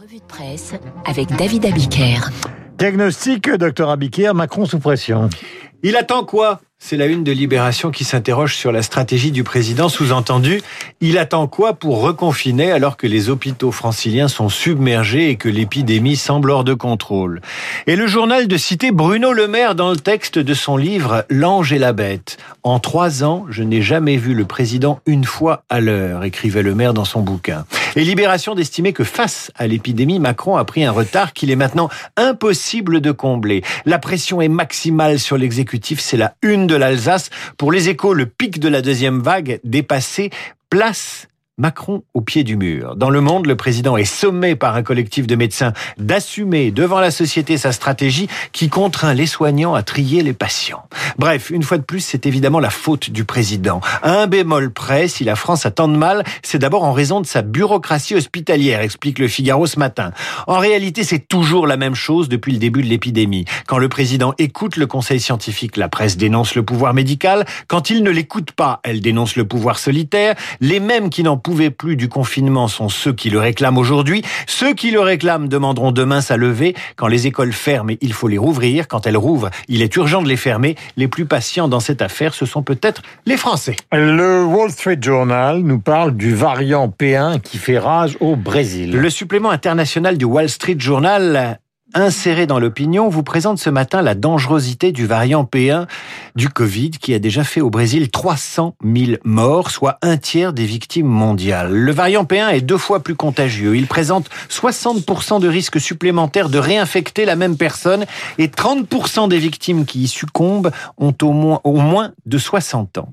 Revue de presse avec David Abiker. Diagnostic, docteur Abiker, Macron sous pression. Il attend quoi? C'est la une de Libération qui s'interroge sur la stratégie du président. Sous-entendu, il attend quoi pour reconfiner alors que les hôpitaux franciliens sont submergés et que l'épidémie semble hors de contrôle? Et le journal de citer Bruno Le Maire dans le texte de son livre L'ange et la bête. En trois ans, je n'ai jamais vu le président une fois à l'heure, écrivait Le Maire dans son bouquin. Et Libération d'estimer que face à l'épidémie, Macron a pris un retard qu'il est maintenant impossible de combler. La pression est maximale sur l'exécutif, c'est la une de l'Alsace. Pour les échos, le pic de la deuxième vague dépassé, place Macron au pied du mur. Dans le monde, le président est sommé par un collectif de médecins d'assumer devant la société sa stratégie qui contraint les soignants à trier les patients. Bref, une fois de plus, c'est évidemment la faute du président. un bémol près, si la France a tant de mal, c'est d'abord en raison de sa bureaucratie hospitalière, explique le Figaro ce matin. En réalité, c'est toujours la même chose depuis le début de l'épidémie. Quand le président écoute le conseil scientifique, la presse dénonce le pouvoir médical. Quand il ne l'écoute pas, elle dénonce le pouvoir solitaire. Les mêmes qui n'en pouvaient plus du confinement sont ceux qui le réclament aujourd'hui. Ceux qui le réclament demanderont demain sa levée. Quand les écoles ferment, il faut les rouvrir. Quand elles rouvrent, il est urgent de les fermer. Les plus patients dans cette affaire, ce sont peut-être les Français. Le Wall Street Journal nous parle du variant P1 qui fait rage au Brésil. Le supplément international du Wall Street Journal inséré dans l'opinion, vous présente ce matin la dangerosité du variant P1 du Covid qui a déjà fait au Brésil 300 000 morts, soit un tiers des victimes mondiales. Le variant P1 est deux fois plus contagieux. Il présente 60% de risque supplémentaire de réinfecter la même personne et 30% des victimes qui y succombent ont au moins, au moins de 60 ans.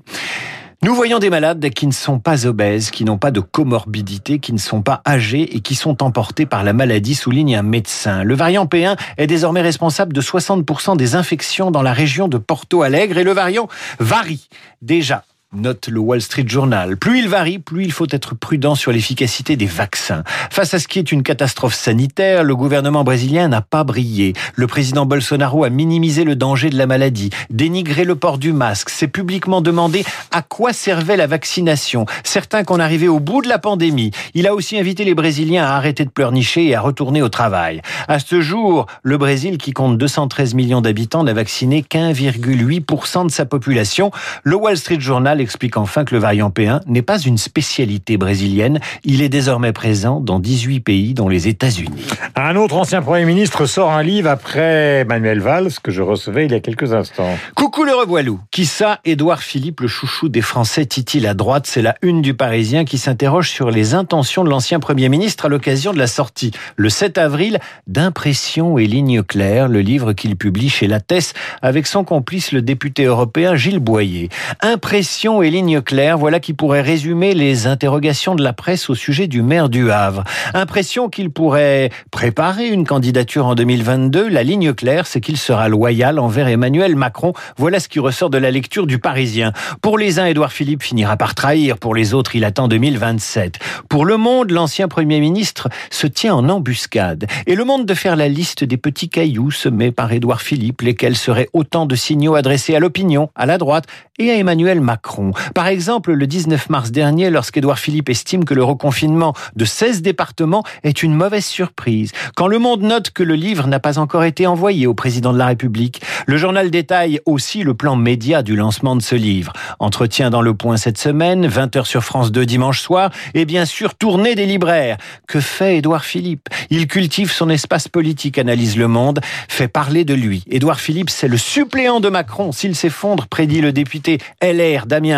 Nous voyons des malades qui ne sont pas obèses, qui n'ont pas de comorbidité, qui ne sont pas âgés et qui sont emportés par la maladie, souligne un médecin. Le variant P1 est désormais responsable de 60% des infections dans la région de Porto Alegre et le variant varie déjà note le Wall Street Journal. Plus il varie, plus il faut être prudent sur l'efficacité des vaccins. Face à ce qui est une catastrophe sanitaire, le gouvernement brésilien n'a pas brillé. Le président Bolsonaro a minimisé le danger de la maladie, dénigré le port du masque, s'est publiquement demandé à quoi servait la vaccination, certains qu'on arrivait au bout de la pandémie. Il a aussi invité les Brésiliens à arrêter de pleurnicher et à retourner au travail. À ce jour, le Brésil, qui compte 213 millions d'habitants, n'a vacciné qu'1,8% de sa population. Le Wall Street Journal explique enfin que le variant P1 n'est pas une spécialité brésilienne. Il est désormais présent dans 18 pays, dont les États-Unis. Un autre ancien Premier ministre sort un livre après Manuel Valls, que je recevais il y a quelques instants. Coucou le revoilou. Qui ça Édouard Philippe, le chouchou des Français, titille à droite? C'est la une du Parisien qui s'interroge sur les intentions de l'ancien Premier ministre à l'occasion de la sortie, le 7 avril, d'Impression et lignes claires, le livre qu'il publie chez Lattès avec son complice, le député européen Gilles Boyer. Impression et lignes claires, voilà qui pourrait résumer les interrogations de la presse au sujet du maire du Havre. Impression qu'il pourrait préparer une candidature en 2022. La ligne claire, c'est qu'il sera loyal envers Emmanuel Macron. Voilà ce qui ressort de la lecture du Parisien. Pour les uns, Édouard Philippe finira par trahir. Pour les autres, il attend 2027. Pour le monde, l'ancien Premier ministre se tient en embuscade. Et le monde de faire la liste des petits cailloux semés par Édouard Philippe, lesquels seraient autant de signaux adressés à l'opinion, à la droite et à Emmanuel Macron. Par exemple, le 19 mars dernier, lorsqu'Édouard Philippe estime que le reconfinement de 16 départements est une mauvaise surprise, quand Le Monde note que le livre n'a pas encore été envoyé au président de la République, le journal détaille aussi le plan média du lancement de ce livre. Entretien dans le point cette semaine, 20h sur France 2 dimanche soir, et bien sûr tournée des libraires. Que fait Édouard Philippe? Il cultive son espace politique, analyse Le Monde, fait parler de lui. Édouard Philippe, c'est le suppléant de Macron. S'il s'effondre, prédit le député LR Damien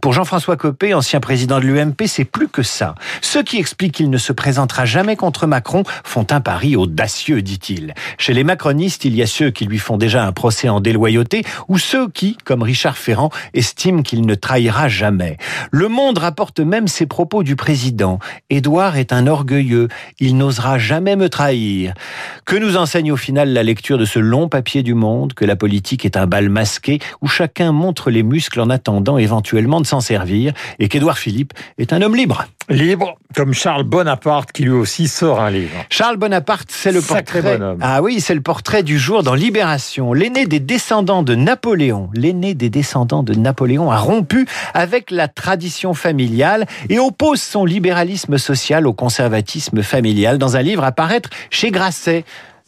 Pour Jean-François Copé, ancien président de l'UMP, c'est plus que ça. Ceux qui expliquent qu'il ne se présentera jamais contre Macron font un pari audacieux, dit-il. Chez les macronistes, il y a ceux qui lui font déjà un procès en déloyauté ou ceux qui, comme Richard Ferrand, estiment qu'il ne trahira jamais. Le Monde rapporte même ces propos du président. Édouard est un orgueilleux. Il n'osera jamais me trahir. Que nous enseigne au final la lecture de ce long papier du Monde que la politique est un bal masqué où chacun montre les muscles en attendant éventuellement de s'en servir et qu'Édouard Philippe est un homme libre. Libre, comme Charles Bonaparte qui lui aussi sort un livre. Charles Bonaparte, c'est le Sacré portrait. bonhomme. Ah oui, c'est le portrait du jour dans Libération. L'aîné des descendants de Napoléon, l'aîné des descendants de Napoléon a rompu avec la tradition familiale et oppose son libéralisme social au conservatisme familial dans un livre à paraître chez Grasset.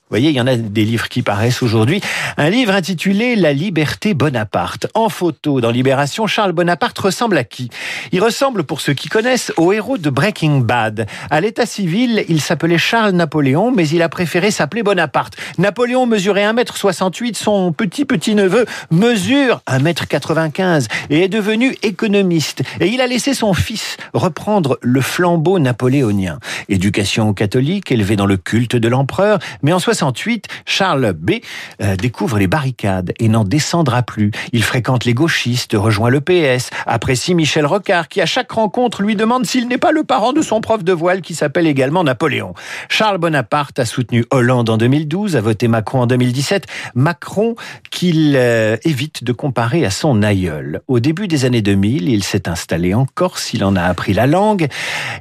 Vous voyez, il y en a des livres qui paraissent aujourd'hui. Un livre intitulé La liberté Bonaparte. En photo, dans Libération, Charles Bonaparte ressemble à qui? Il ressemble, pour ceux qui connaissent, au héros de Breaking Bad. À l'état civil, il s'appelait Charles Napoléon, mais il a préféré s'appeler Bonaparte. Napoléon mesurait 1m68, son petit-petit-neveu mesure 1m95 et est devenu économiste. Et il a laissé son fils reprendre le flambeau napoléonien. Éducation catholique, élevé dans le culte de l'empereur, mais en 68, Charles B euh, découvre les barricades et n'en descendra plus. Il fréquente les gauchistes, rejoint le PS, apprécie Michel Rocard qui à chaque rencontre lui demande s'il n'est pas le parent de son prof de voile qui s'appelle également Napoléon. Charles Bonaparte a soutenu Hollande en 2012, a voté Macron en 2017, Macron qu'il euh, évite de comparer à son aïeul. Au début des années 2000, il s'est installé en Corse, il en a appris la langue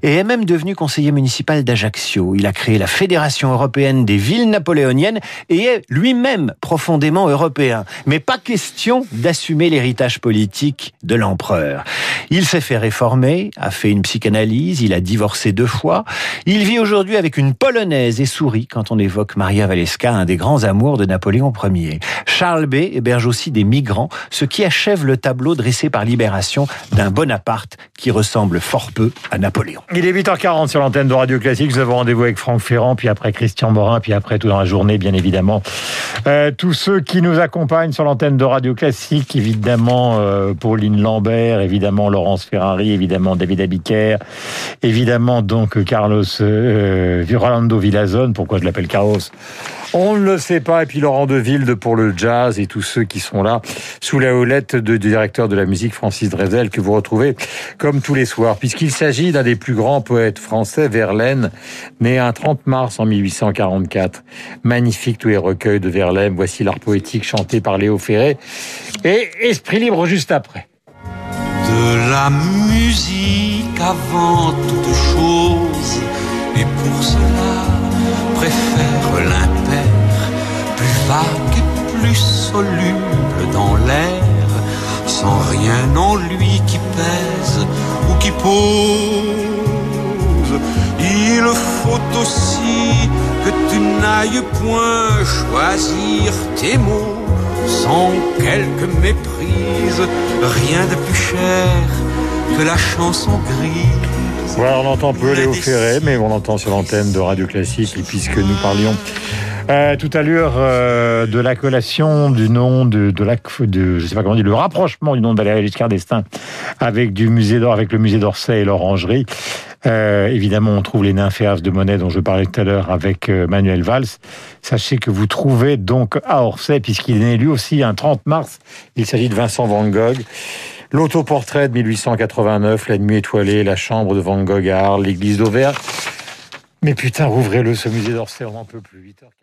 et est même devenu conseiller municipal d'Ajaccio. Il a créé la Fédération européenne des villes napoléoniennes et est lui-même profondément européen. Mais pas question d'assumer l'héritage politique de l'empereur. Il s'est fait réformer, a fait une psychanalyse, il a divorcé deux fois. Il vit aujourd'hui avec une polonaise et sourit quand on évoque Maria Waleska, un des grands amours de Napoléon Ier. Charles B héberge aussi des migrants, ce qui achève le tableau dressé par Libération d'un Bonaparte qui ressemble fort peu à Napoléon. Il est 8h40 sur l'antenne de Radio Classique. Nous avons rendez-vous avec Franck Ferrand, puis après Christian Morin, puis après tout dans journée, bien évidemment. Euh, tous ceux qui nous accompagnent sur l'antenne de Radio Classique, évidemment euh, Pauline Lambert, évidemment Laurence Ferrari, évidemment David Abiker, évidemment donc Carlos euh, Rolando Villazone. Pourquoi je l'appelle Carlos? On ne le sait pas. Et puis Laurent Deville de Pour le Jazz et tous ceux qui sont là sous la houlette du directeur de la musique Francis Drezel que vous retrouvez comme tous les soirs. Puisqu'il s'agit d'un des plus grands poètes français, Verlaine, né un 30 mars en 1844. Magnifique tous les recueils de Verlaine. Voici l'art poétique chanté par Léo Ferré. Et Esprit libre juste après. De la musique avant toute chose. Et pour cela, préfère l'impair, plus vague et plus soluble dans l'air, sans rien en lui qui pèse ou qui pose. Il faut aussi que tu n'ailles point choisir tes mots sans quelque méprise, rien de plus cher que la chanson grise. Voilà, on entend peu Léo Ferré, mais on l'entend sur l'antenne de Radio Classique, et puisque nous parlions euh, tout à l'heure euh, de la collation du nom de, de la, de, je sais pas comment dire, le rapprochement du nom de Valéry Giscard d'Estaing avec du musée d'or, avec le musée d'Orsay et l'Orangerie. Euh, évidemment, on trouve les nymphéas de Monet dont je parlais tout à l'heure avec euh, Manuel Valls. Sachez que vous trouvez donc à Orsay, puisqu'il est né lui aussi un 30 mars. Il s'agit de Vincent Van Gogh. L'autoportrait de 1889, la nuit étoilée, la chambre de Van Gogh à Arles, l'église d'Auvergne. Mais putain, rouvrez-le, ce musée d'Orsay, on n'en peut plus. 8h40.